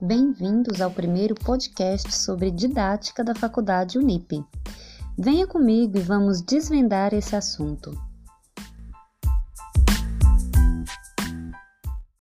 Bem-vindos ao primeiro podcast sobre didática da Faculdade Unip. Venha comigo e vamos desvendar esse assunto.